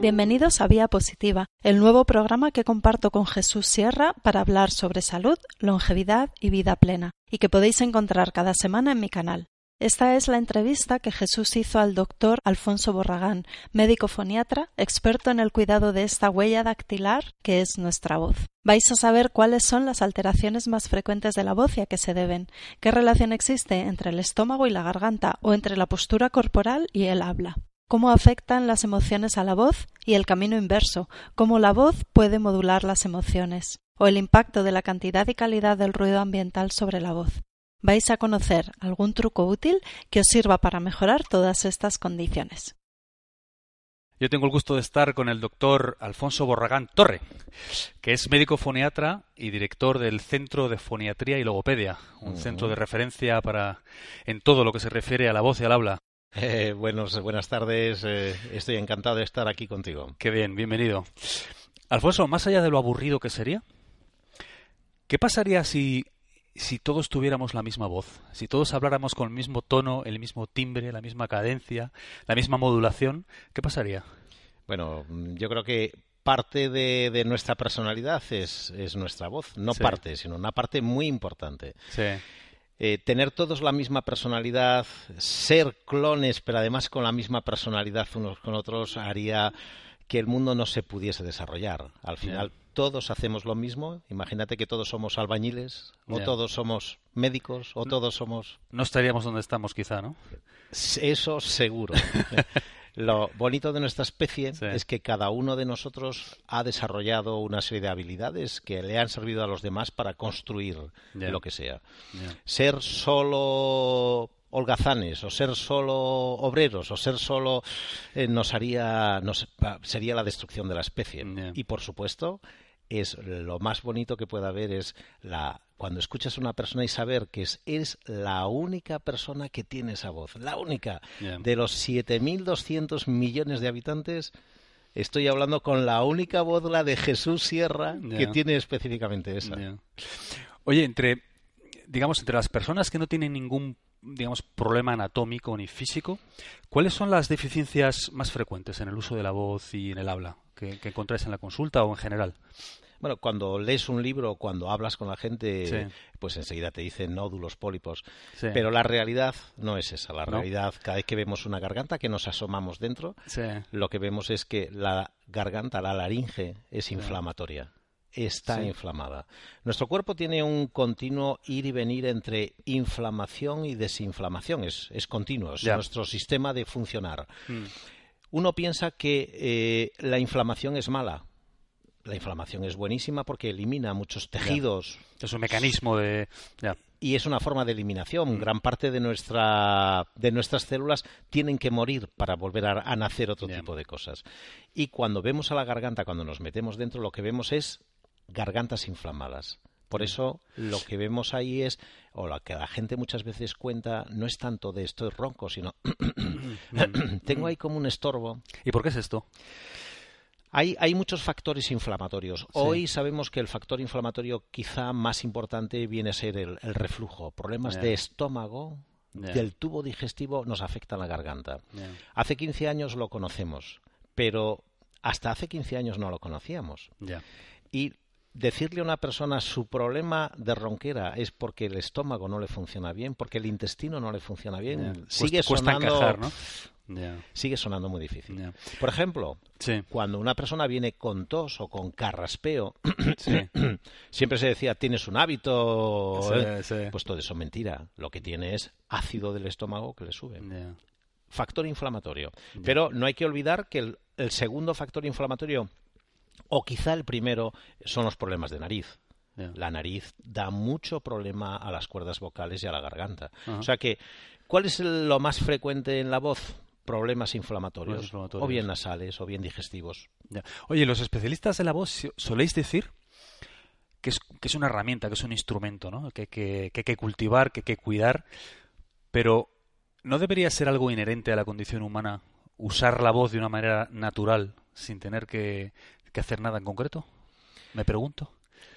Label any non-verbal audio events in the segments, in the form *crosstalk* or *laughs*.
Bienvenidos a Vía Positiva, el nuevo programa que comparto con Jesús Sierra para hablar sobre salud, longevidad y vida plena, y que podéis encontrar cada semana en mi canal. Esta es la entrevista que Jesús hizo al doctor Alfonso Borragán, médico foniatra, experto en el cuidado de esta huella dactilar que es nuestra voz. Vais a saber cuáles son las alteraciones más frecuentes de la voz y a qué se deben, qué relación existe entre el estómago y la garganta o entre la postura corporal y el habla cómo afectan las emociones a la voz y el camino inverso, cómo la voz puede modular las emociones, o el impacto de la cantidad y calidad del ruido ambiental sobre la voz vais a conocer algún truco útil que os sirva para mejorar todas estas condiciones. Yo tengo el gusto de estar con el doctor Alfonso Borragán Torre, que es médico foniatra y director del Centro de Foniatría y Logopedia, un centro de referencia para en todo lo que se refiere a la voz y al habla. Eh, buenos, buenas tardes, eh, estoy encantado de estar aquí contigo. Qué bien, bienvenido. Alfonso, más allá de lo aburrido que sería, ¿qué pasaría si si todos tuviéramos la misma voz, si todos habláramos con el mismo tono, el mismo timbre, la misma cadencia, la misma modulación, ¿qué pasaría? Bueno, yo creo que parte de, nuestra personalidad es, nuestra voz, no parte, sino una parte muy importante. Sí. Eh, tener todos la misma personalidad, ser clones, pero además con la misma personalidad unos con otros, haría que el mundo no se pudiese desarrollar. Al final, todos hacemos lo mismo. Imagínate que todos somos albañiles, o todos somos médicos, o todos somos. No estaríamos donde estamos, quizá, ¿no? Eso seguro. *laughs* Lo bonito de nuestra especie es que cada uno de nosotros ha desarrollado una serie de habilidades que le han servido a los demás para construir lo que sea. Ser solo holgazanes o ser solo obreros o ser solo eh, nos haría nos, sería la destrucción de la especie. Y por supuesto es lo más bonito que puede haber es la cuando escuchas a una persona y saber que es, es la única persona que tiene esa voz, la única de los 7.200 millones de habitantes. Estoy hablando con la única voz, la de Jesús Sierra, que tiene específicamente esa. Oye, entre digamos entre las personas que no tienen ningún digamos, problema anatómico ni físico, ¿cuáles son las deficiencias más frecuentes en el uso de la voz y en el habla que, que encontráis en la consulta o en general? Bueno, cuando lees un libro, cuando hablas con la gente, pues enseguida te dicen nódulos, pólipos. Pero la realidad no es esa. La realidad, cada vez que vemos una garganta, que nos asomamos dentro, lo que vemos es que la garganta, la laringe, es inflamatoria está inflamada. Nuestro cuerpo tiene un continuo ir y venir entre inflamación y desinflamación, es, es continuo, es nuestro sistema de funcionar. Hmm. Uno piensa que eh, la inflamación es mala. La inflamación es buenísima porque elimina muchos tejidos. Es un mecanismo de. Y es una forma de eliminación. Hmm. Gran parte de, nuestra, de nuestras células tienen que morir para volver a, nacer otro tipo de cosas. Y cuando vemos a la garganta, cuando nos metemos dentro, lo que vemos es gargantas inflamadas. Por eso lo que vemos ahí es, o lo que la gente muchas veces cuenta, no es tanto de estoy ronco, sino *coughs* tengo ahí como un estorbo. ¿Y por qué es esto? Hay, hay muchos factores inflamatorios. Hoy sabemos que el factor inflamatorio quizá más importante viene a ser el, reflujo. Problemas de estómago, del tubo digestivo, nos afectan la garganta. Hace 15 años lo conocemos, pero hasta hace 15 años no lo conocíamos. Y decirle a una persona su problema de ronquera es porque el estómago no le funciona bien, porque el intestino no le funciona bien, sigue sonando sigue sonando muy difícil. Por ejemplo, cuando una persona viene con tos o con carraspeo, *coughs* *coughs* siempre se decía tienes un hábito, ¿eh? pues todo eso es mentira. Lo que tiene es ácido del estómago que le sube. Factor inflamatorio. Pero no hay que olvidar que el segundo factor inflamatorio o quizá el primero son los problemas de nariz. La nariz da mucho problema a las cuerdas vocales y a la garganta. O sea que, ¿cuál es lo más frecuente en la voz? Problemas inflamatorios, o bien nasales o bien digestivos. Oye, los especialistas de la voz soléis decir que es, que es una herramienta, que es un instrumento, ¿no? que, que, que hay que cultivar, que hay que cuidar, pero ¿no debería ser algo inherente a la condición humana usar la voz de una manera natural sin tener que, que hacer nada en concreto? Me pregunto.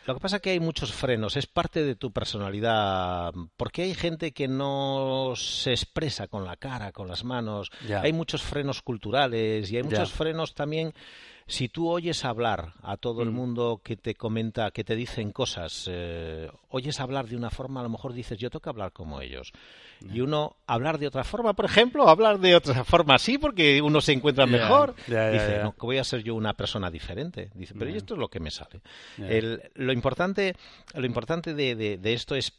Lo que pasa es que hay muchos frenos, es parte de tu personalidad, porque hay gente que no se expresa con la cara, con las manos, hay muchos frenos culturales y hay muchos frenos también si tú oyes hablar a todo el mm. mundo que te comenta, que te dicen cosas, eh, oyes hablar de una forma, a lo mejor dices, yo tengo que hablar como ellos. Y uno hablar de otra forma, por ejemplo, hablar de otra forma sí, porque uno se encuentra mejor. dice, no, que voy a ser yo una persona diferente. Dice, pero esto es lo que me sale. lo importante, lo importante de, de esto es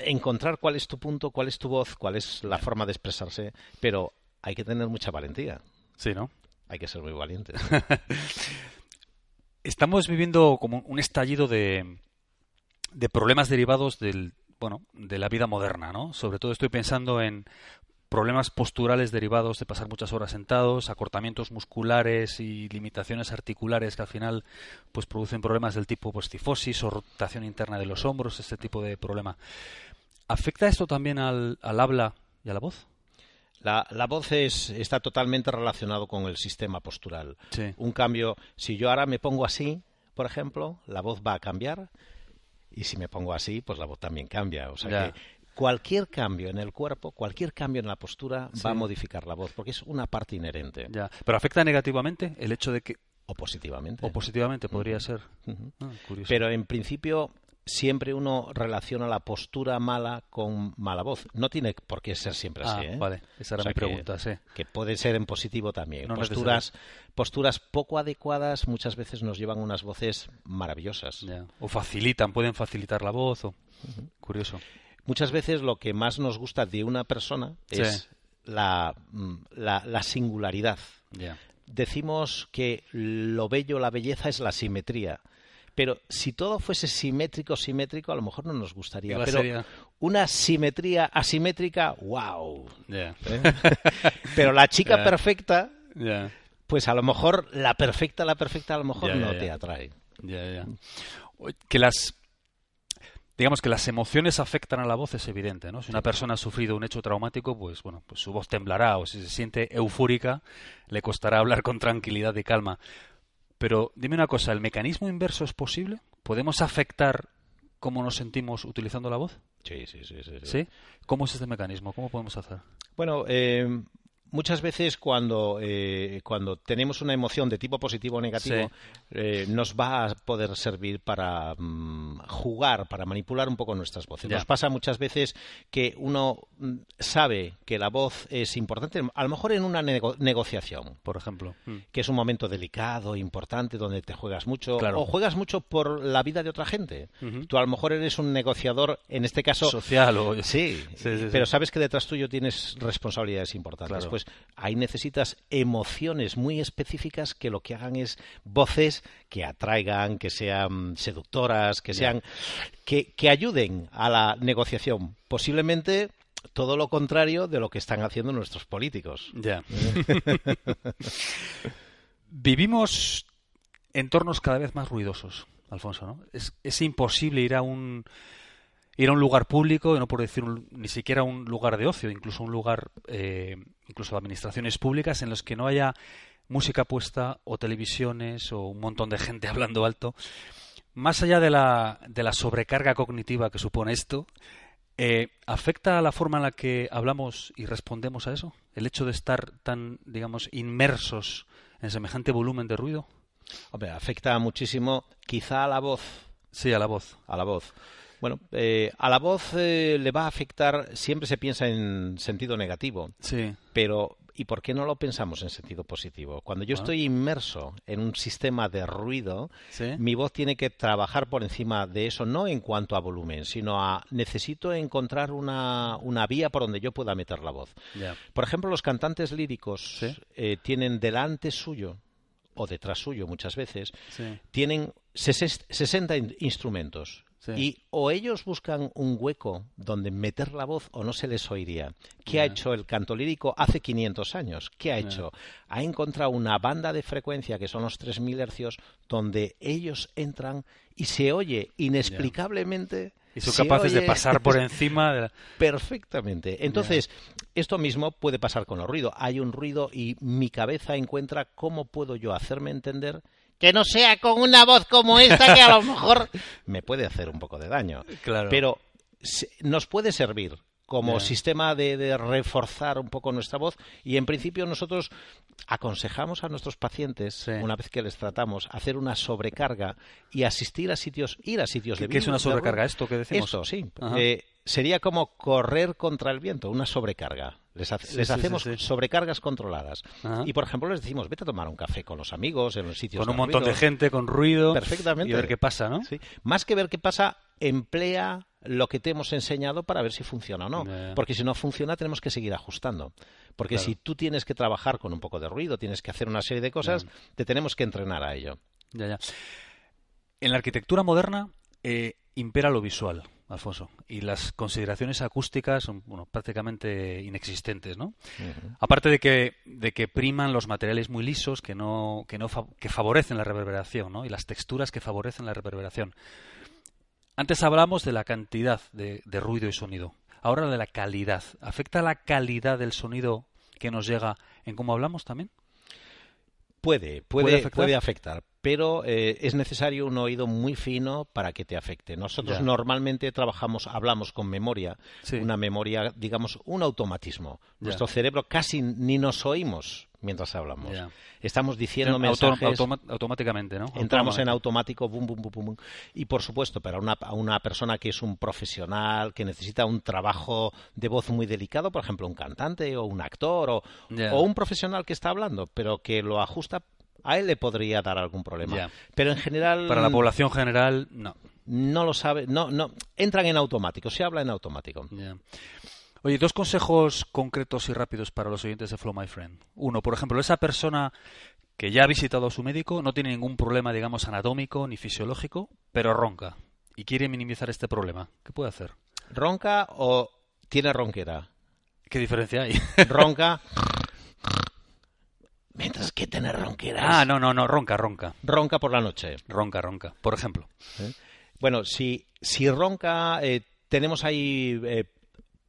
encontrar cuál es tu punto, cuál es tu voz, cuál es la forma de expresarse, pero hay que tener mucha valentía. Sí, ¿no? Hay que ser muy valiente. *laughs* Estamos viviendo como un estallido de, de problemas derivados del, bueno, de la vida moderna, ¿no? Sobre todo estoy pensando en problemas posturales derivados de pasar muchas horas sentados, acortamientos musculares y limitaciones articulares que al final pues producen problemas del tipo pues, o rotación interna de los hombros, este tipo de problema. ¿Afecta esto también al, al habla y a la voz? La, la voz es, está totalmente relacionado con el sistema postural. Un cambio, si yo ahora me pongo así, por ejemplo, la voz va a cambiar y si me pongo así, pues la voz también cambia. O sea que cualquier cambio en el cuerpo, cualquier cambio en la postura va a modificar la voz, porque es una parte inherente. Ya. Pero afecta negativamente el hecho de que o positivamente. O positivamente podría ser. Ah, Pero en principio siempre uno relaciona la postura mala con mala voz. No tiene por qué ser siempre así. Ah, ¿eh? Vale, esa era mi pregunta, sí. Que puede ser en positivo también. posturas, posturas poco adecuadas muchas veces nos llevan unas voces maravillosas. O facilitan, pueden facilitar la voz. O... Curioso. Muchas veces lo que más nos gusta de una persona es la, mm, la, la, singularidad. Decimos que lo bello, la belleza es la simetría. Pero si todo fuese simétrico, simétrico, a lo mejor no nos gustaría. Pero una simetría asimétrica, wow. ¿Eh? *laughs* Pero la chica perfecta, pues a lo mejor la perfecta, la perfecta, a lo mejor no te atrae. Que las digamos que las emociones afectan a la voz es evidente, ¿no? Si una persona ha sufrido un hecho traumático, pues bueno, pues su voz temblará o si se siente eufórica, le costará hablar con tranquilidad y calma. Pero dime una cosa, ¿el mecanismo inverso es posible? ¿Podemos afectar cómo nos sentimos utilizando la voz? Sí, sí, sí. ¿Sí? ¿Sí? ¿Cómo es este mecanismo? ¿Cómo podemos hacer? Bueno, eh, muchas veces cuando, eh, cuando tenemos una emoción de tipo positivo o negativo, eh, nos va a poder servir para mm, jugar, para manipular un poco nuestras voces. Nos pasa muchas veces que uno mm, sabe que la voz es importante, a lo mejor en una negociación, por ejemplo, mm. que es un momento delicado, importante, donde te juegas mucho, o juegas mucho por la vida de otra gente. Tú a lo mejor eres un negociador, en este caso... Social o... Sí, *laughs* pero sabes que detrás tuyo tienes responsabilidades importantes. Pues ahí necesitas emociones muy específicas que lo que hagan es voces que atraigan, que sean seductoras, que sean que, que ayuden a la negociación. Posiblemente todo lo contrario de lo que están haciendo nuestros políticos. Ya. *laughs* Vivimos entornos cada vez más ruidosos, Alfonso, ¿no? Es, es imposible ir a un ir a un lugar público, y no por decir ni siquiera un lugar de ocio, incluso un lugar, eh, incluso administraciones públicas, en los que no haya música puesta o televisiones o un montón de gente *laughs* hablando alto. Más allá de la, de la sobrecarga cognitiva que supone esto, eh, ¿afecta a la forma en la que hablamos y respondemos a eso? ¿El hecho de estar tan, digamos, inmersos en semejante volumen de ruido? Hombre, afecta muchísimo, quizá a la voz. Sí, a la voz. A la voz. Bueno, eh, a la voz eh, le va a afectar, siempre se piensa en sentido negativo. Sí. Pero, ¿y por qué no lo pensamos en sentido positivo? Cuando yo ah. estoy inmerso en un sistema de ruido, mi voz tiene que trabajar por encima de eso, no en cuanto a volumen, sino a necesito encontrar una, una vía por donde yo pueda meter la voz. Por ejemplo, los cantantes líricos eh, tienen delante suyo o detrás suyo muchas veces, tienen 60 instrumentos y o ellos buscan un hueco donde meter la voz o no se les oiría. ¿Qué ha hecho el canto lírico hace 500 años? ¿Qué ha hecho? Ha encontrado una banda de frecuencia que son los 3.000 hercios donde ellos entran y se oye inexplicablemente. Y son capaces de pasar *laughs* por encima. De Perfectamente. Entonces, esto mismo puede pasar con el ruido. Hay un ruido y mi cabeza encuentra cómo puedo yo hacerme entender que no sea con una voz como esta que a lo *laughs* mejor me puede hacer un poco de daño. Claro. Pero nos puede servir como sistema de, reforzar un poco nuestra voz y en principio nosotros aconsejamos a nuestros pacientes una vez que les tratamos hacer una sobrecarga y asistir a sitios ir a sitios de ¿Qué es una sobrecarga esto que decimos esto sí. Eh, sería como correr contra el viento una sobrecarga les, hacemos sobrecargas controladas. Y, por ejemplo, les decimos, vete a tomar un café con los amigos en los sitios Con un montón de gente, con ruido. Perfectamente. Y ver qué pasa, ¿no? Más que ver qué pasa, emplea lo que te hemos enseñado para ver si funciona o no. Porque si no funciona, tenemos que seguir ajustando. Porque si tú tienes que trabajar con un poco de ruido, tienes que hacer una serie de cosas, te tenemos que entrenar a ello. Ya, ya. En la arquitectura moderna eh, impera lo visual. Alfonso. Y las consideraciones acústicas son bueno, prácticamente inexistentes, ¿no? Aparte de que, de que priman los materiales muy lisos que no, que no que favorecen la reverberación, ¿no? Y las texturas que favorecen la reverberación. Antes hablamos de la cantidad de, de ruido y sonido. Ahora de la calidad. ¿Afecta la calidad del sonido que nos llega en cómo hablamos también? Puede, puede, puede afectar, pero eh, es necesario un oído muy fino para que te afecte. Nosotros normalmente trabajamos, hablamos con memoria, una memoria, digamos, un automatismo. Nuestro cerebro casi ni nos oímos mientras hablamos. Estamos diciendo mensajes automáticamente, ¿no? Entramos en automático, bum, bum, bum, bum. Y por supuesto, para una, una persona que es un profesional, que necesita un trabajo de voz muy delicado, por ejemplo, un cantante o un actor o, o un profesional que está hablando, pero que lo ajusta a él le podría dar algún problema. Pero en general. Para la población general, no. No lo sabe, no, no. Entran en automático, se habla en automático. Oye, dos consejos concretos y rápidos para los oyentes de Flow My Friend. Uno, por ejemplo, esa persona que ya ha visitado a su médico, no tiene ningún problema, digamos, anatómico ni fisiológico, pero ronca y quiere minimizar este problema. ¿Qué puede hacer? ¿Ronca o tiene ronquera? ¿Qué diferencia hay? *laughs* Ronca. Mientras que tener ronquera. Ah, no, no, no, ronca, ronca. Ronca por la noche. Ronca, ronca, por ejemplo. ¿Eh? Bueno, si, si ronca, eh, tenemos ahí eh,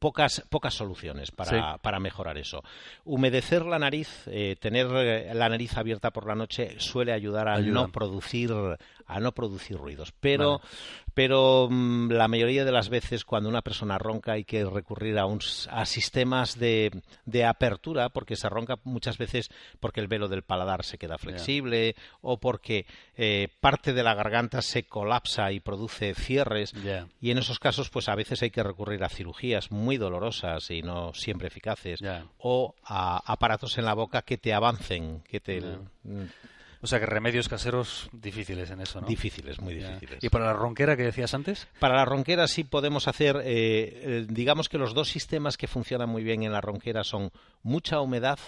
pocas, pocas soluciones para, para mejorar eso. Humedecer la nariz, eh, tener eh, la nariz abierta por la noche suele ayudar a no producir a no producir ruidos. Pero, pero mm, la mayoría de las veces cuando una persona ronca hay que recurrir a, un, a sistemas de, de, apertura porque se ronca muchas veces porque el velo del paladar se queda flexible o porque eh, parte de la garganta se colapsa y produce cierres. Y en esos casos pues a veces hay que recurrir a cirugías muy dolorosas y no siempre eficaces o a aparatos en la boca que te avancen, que te... O sea que remedios caseros difíciles en eso, ¿no? Difíciles, muy difíciles. ¿Y para la ronquera que decías antes? Para la ronquera sí podemos hacer, eh, eh, digamos que los dos sistemas que funcionan muy bien en la ronquera son mucha humedad,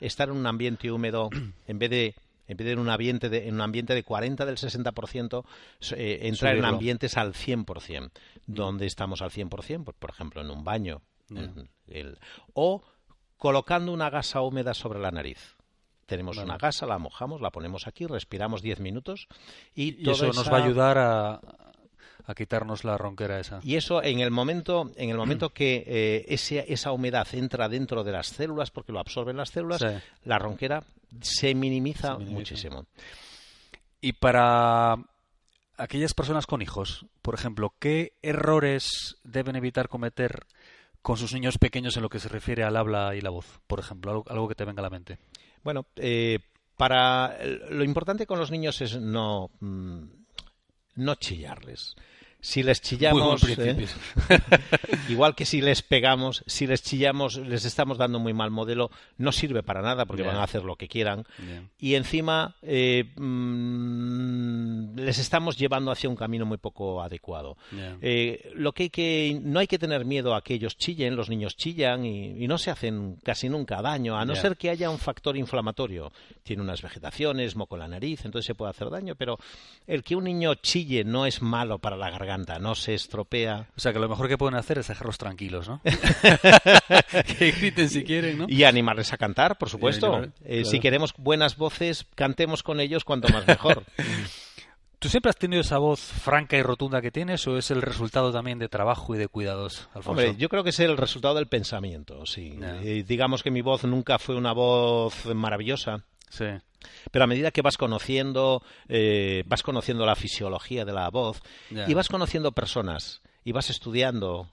estar en un ambiente húmedo *clears throat* en vez de en vez de en un ambiente de, en un ambiente de 40 del 60%, eh, entrar en ambientes al 100%. donde estamos al 100%? Pues, por ejemplo, en un baño. o colocando una gasa húmeda sobre la nariz. Tenemos una gasa, la mojamos, la ponemos aquí, respiramos 10 minutos y, eso nos va a ayudar a, quitarnos la ronquera esa. Y eso en el momento, en el momento que eh, esa humedad entra dentro de las células, porque lo absorben las células, la ronquera se minimiza, muchísimo. Y para aquellas personas con hijos, por ejemplo, ¿qué errores deben evitar cometer con sus niños pequeños en lo que se refiere al habla y la voz? Por ejemplo, algo que te venga a la mente. Bueno, eh, para lo importante con los niños es no, mm, no chillarles. Si les chillamos, ¿eh? *laughs* igual que si les pegamos, si les chillamos, les estamos dando muy mal modelo, no sirve para nada porque van a hacer lo que quieran. Y encima eh, mm, les estamos llevando hacia un camino muy poco adecuado. Eh, lo que, hay que no hay que tener miedo a que ellos chillen, los niños chillan y, no se hacen casi nunca daño, a no ser que haya un factor inflamatorio. Tiene unas vegetaciones, moco en la nariz, entonces se puede hacer daño, pero el que un niño chille no es malo para la garganta no se estropea. O sea, que lo mejor que pueden hacer es dejarlos tranquilos, ¿no? *laughs* que griten si quieren, ¿no? Y animarles a cantar, por supuesto. Eh, si queremos buenas voces, cantemos con ellos cuanto más mejor. *laughs* ¿Tú siempre has tenido esa voz franca y rotunda que tienes o es el resultado también de trabajo y de cuidados, Alfonso? Hombre, yo creo que es el resultado del pensamiento, sí. Eh, digamos que mi voz nunca fue una voz maravillosa. Sí. Pero a medida que vas conociendo, eh, vas conociendo la fisiología de la voz y vas conociendo personas y vas estudiando.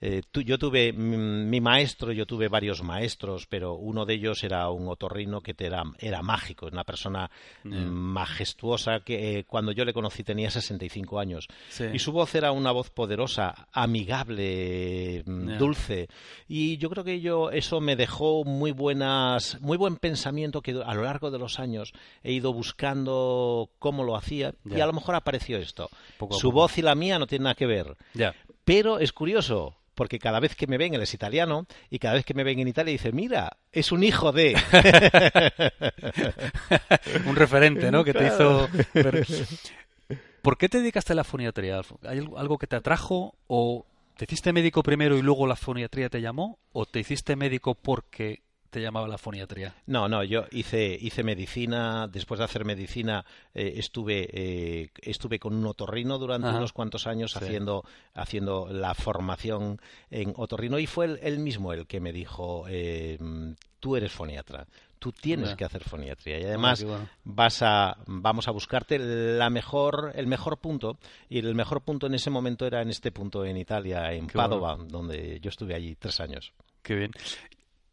Eh, yo tuve mi, maestro, yo tuve varios maestros, pero uno de ellos era un otorrino que era, era mágico, una persona majestuosa que eh, cuando yo le conocí tenía 65 años. Y su voz era una voz poderosa, amigable, mm, dulce. Y yo creo que yo, eso me dejó muy buenas, muy buen pensamiento que a lo largo de los años he ido buscando cómo lo hacía y a lo mejor apareció esto. su voz y la mía no tienen nada que ver. Pero es curioso, porque cada vez que me ven él es italiano y cada vez que me ven en Italia dice, mira, es un hijo de... *laughs* un referente, ¿no? Que te hizo... ¿Por qué te dedicaste a la foniatría? ¿Hay algo que te atrajo o te hiciste médico primero y luego la foniatría te llamó? ¿O te hiciste médico porque te llamaba la foniatría? No, no, yo hice, hice medicina, después de hacer medicina eh, estuve, eh, estuve con un otorrino durante unos cuantos años haciendo, haciendo la formación en otorrino. Y fue él, mismo el que me dijo, eh, tú eres foniatra, tú tienes que hacer foniatría y ah, además vas a vamos a buscarte la mejor el mejor punto. Y el mejor punto en ese momento era en este punto en Italia en Padova donde yo estuve allí tres años. Qué bien.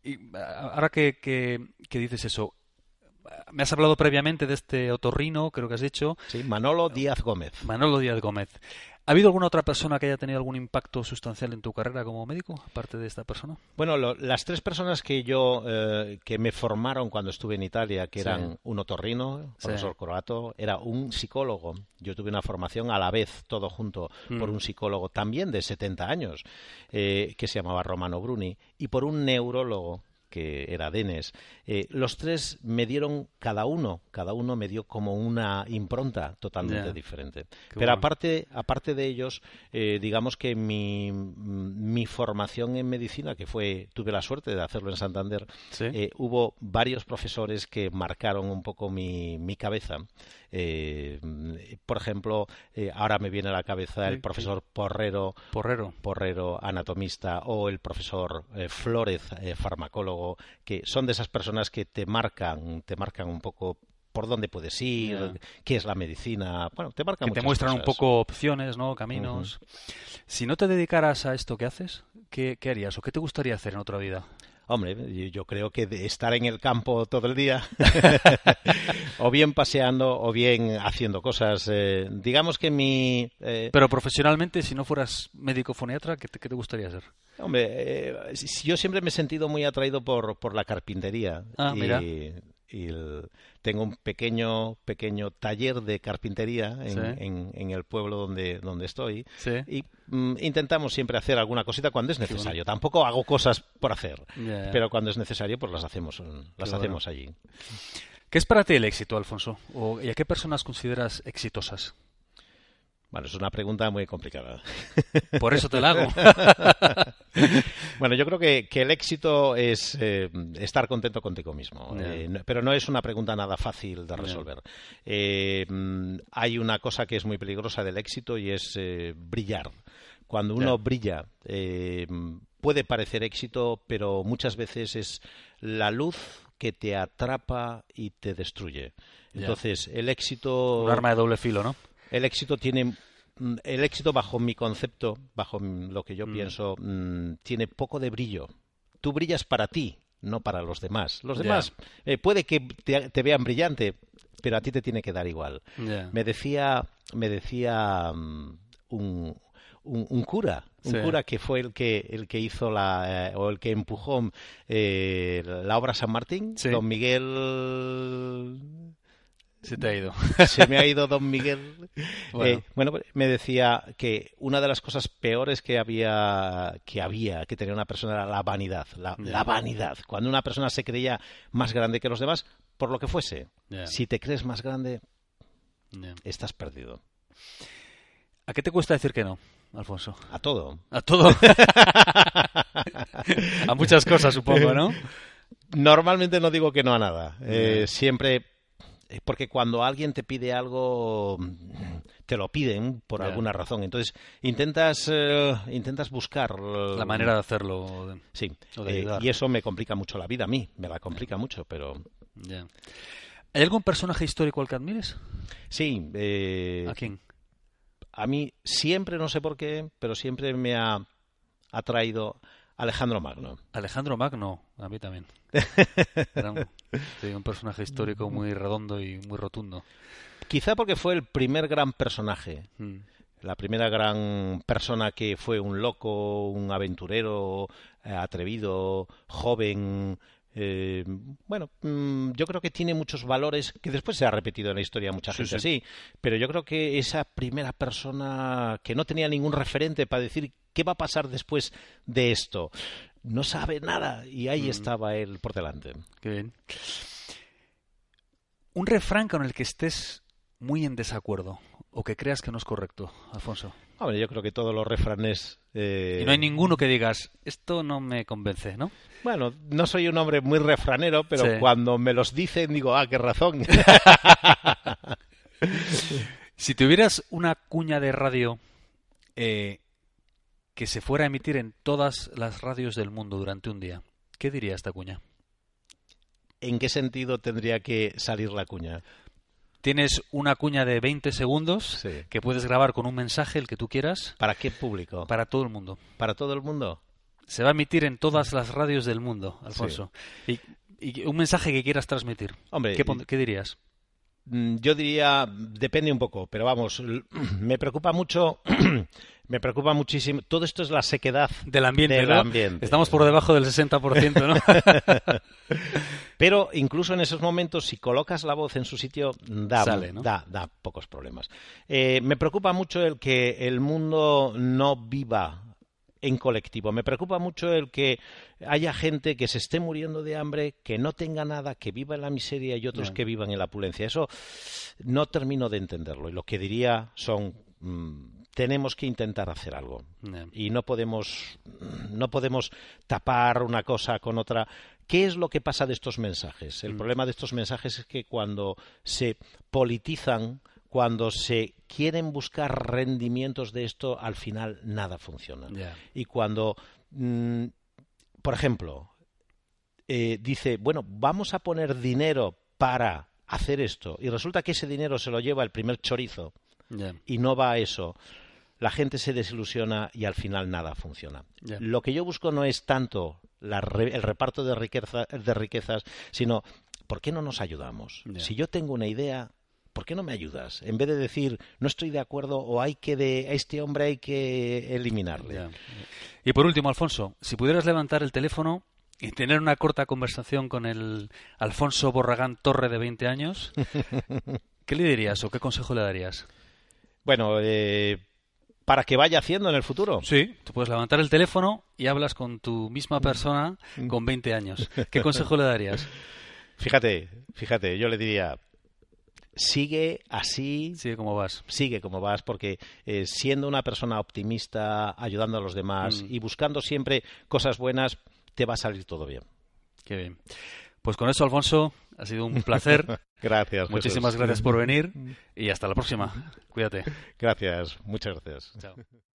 Y ahora que, que, dices eso, me has hablado previamente de este otorrino, creo que has dicho. Sí, Manolo Díaz Gómez. Manolo Díaz Gómez. ¿Ha habido alguna otra persona que haya tenido algún impacto sustancial en tu carrera como médico, aparte de esta persona? Bueno, las tres personas que yo eh, que me formaron cuando estuve en Italia, que eran un otorrino, profesor Croato, era un psicólogo. Yo tuve una formación a la vez, todo junto, por mm. un psicólogo también de 70 años, eh, que se llamaba Romano Bruni, y por un neurólogo que era Denes, eh, los tres me dieron cada uno, cada uno me dio como una impronta totalmente diferente. Pero aparte, aparte de ellos, eh, digamos que mi, mi, formación en medicina, que fue, tuve la suerte de hacerlo en Santander, eh, hubo varios profesores que marcaron un poco mi, mi cabeza. Por ejemplo, ahora me viene a la cabeza el profesor Porrero, Porrero, Porrero, anatomista, o el profesor Flórez, farmacólogo que son de esas personas que te marcan, te marcan un poco por dónde puedes ir, qué es la medicina, bueno, te marcan Que te muestran un poco opciones, ¿no? Caminos. Si no te dedicaras a esto que haces, ¿qué, ¿qué harías o qué te gustaría hacer en otra vida? Hombre, yo creo que de estar en el campo todo el día, *laughs* o bien paseando, o bien haciendo cosas. Eh, digamos que mi. Eh, Pero profesionalmente, si no fueras médico foniatra, ¿qué te, gustaría ser? Hombre, eh, yo siempre me he sentido muy atraído por, por la carpintería. Ah, mira y tengo un pequeño pequeño taller de carpintería en, en, el pueblo donde, donde estoy y mm, intentamos siempre hacer alguna cosita cuando es necesario. Tampoco hago cosas por hacer, pero cuando es necesario pues las hacemos las hacemos allí. ¿Qué es para ti el éxito, Alfonso? ¿O, ¿Y a qué personas consideras exitosas? Bueno, es una pregunta muy complicada. *laughs* Por eso te la hago. *laughs* bueno, yo creo que, el éxito es eh, estar contento contigo mismo. Eh, pero no es una pregunta nada fácil de resolver. Eh, hay una cosa que es muy peligrosa del éxito y es brillar. Cuando uno brilla, puede parecer éxito, pero muchas veces es la luz que te atrapa y te destruye. Entonces, el éxito... Un arma de doble filo, ¿no? El éxito tiene mm, el éxito bajo mi concepto, bajo lo que yo mm. pienso, mm, tiene poco de brillo. Tú brillas para ti, no para los demás. Los demás eh, puede que te, vean brillante, pero a ti te tiene que dar igual. Me decía, me decía un, un, cura, un cura que fue el que el que hizo la eh, o el que empujó eh, la obra San Martín, Don Miguel se te ha ido. *laughs* Se me ha ido Don Miguel. *laughs* Bueno. Eh, me decía que una de las cosas peores que había que había que tenía una persona era la vanidad. La, vanidad. Cuando una persona se creía más grande que los demás, por lo que fuese. Si te crees más grande, estás perdido. ¿A qué te cuesta decir que no, Alfonso? A todo. A todo. *laughs* a muchas cosas, supongo, ¿no? Normalmente no digo que no a nada. Eh, siempre porque cuando alguien te pide algo te lo piden por alguna razón entonces intentas eh, intentas buscar la manera de hacerlo sí eh, y eso me complica mucho la vida a mí me la complica mucho pero ¿Hay algún personaje histórico al que admires? Sí. Eh, ¿A quién? A mí siempre, no sé por qué, pero siempre me ha atraído Alejandro Magno. Alejandro Magno, a mí también. *laughs* Era un, personaje histórico muy redondo y muy rotundo. Quizá porque fue el primer gran personaje. Mm. La primera gran persona que fue un loco, un aventurero, eh, atrevido, joven, eh, bueno, mm, yo creo que tiene muchos valores que después se ha repetido en la historia mucha gente así, pero yo creo que esa primera persona que no tenía ningún referente para decir qué va a pasar después de esto, no sabe nada y ahí mm. estaba él por delante. Qué bien. Un refrán con el que estés muy en desacuerdo o que creas que no es correcto, Alfonso. Hombre, yo creo que todos los refranes... Eh, y no hay ninguno que digas, esto no me convence, ¿no? Bueno, no soy un hombre muy refranero, pero cuando me los dicen digo, ah, qué razón. *laughs* *laughs* si tuvieras una cuña de radio eh, que se fuera a emitir en todas las radios del mundo durante un día, ¿qué diría esta cuña? ¿En qué sentido tendría que salir la cuña? Tienes una cuña de 20 segundos que puedes grabar con un mensaje, el que tú quieras. ¿Para qué público? Para todo el mundo. ¿Para todo el mundo? Se va a emitir en todas las radios del mundo, Alfonso. Y, un mensaje que quieras transmitir. Hombre, ¿Qué, ¿qué dirías? Mm, yo diría, depende un poco, pero vamos, *clears throat* me preocupa mucho *clears throat* me preocupa muchísimo. Todo esto es la sequedad del ambiente. Estamos por debajo del 60%, ¿no? *laughs* Pero incluso en esos momentos, si colocas la voz en su sitio, da, da, pocos problemas. Eh, me preocupa mucho el que el mundo no viva en colectivo. Me preocupa mucho el que haya gente que se esté muriendo de hambre, que no tenga nada, que viva en la miseria y otros que vivan en la opulencia. Eso no termino de entenderlo. Y lo que diría son mm, tenemos que intentar hacer algo. Y no podemos no podemos tapar una cosa con otra. Qué es lo que pasa de estos mensajes el mm. problema de estos mensajes es que cuando se politizan cuando se quieren buscar rendimientos de esto al final nada funciona. Y cuando mm, por ejemplo eh, dice bueno vamos a poner dinero para hacer esto y resulta que ese dinero se lo lleva el primer chorizo y no va a eso la gente se desilusiona y al final nada funciona. Lo que yo busco no es tanto el reparto de, riquezas, sino ¿por qué no nos ayudamos? Si yo tengo una idea, ¿por qué no me ayudas? En vez de decir, no estoy de acuerdo o hay que de a este hombre hay que eliminarle. Y por último, Alfonso, si pudieras levantar el teléfono y tener una corta conversación con el Alfonso Borragán Torre de 20 años, *laughs* ¿qué le dirías o qué consejo le darías? Bueno, eh, para que vaya haciendo en el futuro. Sí, tú puedes levantar el teléfono y hablas con tu misma persona con 20 años. ¿Qué consejo le darías? Fíjate, fíjate, yo le diría, sigue así. Sigue como vas. Sigue como vas, porque eh, siendo una persona optimista, ayudando a los demás mm. y buscando siempre cosas buenas, te va a salir todo bien. Qué bien. Pues con eso, Alfonso, ha sido un placer. *laughs* gracias. Muchísimas gracias por venir y hasta la próxima. Cuídate. Gracias, muchas gracias. Chao.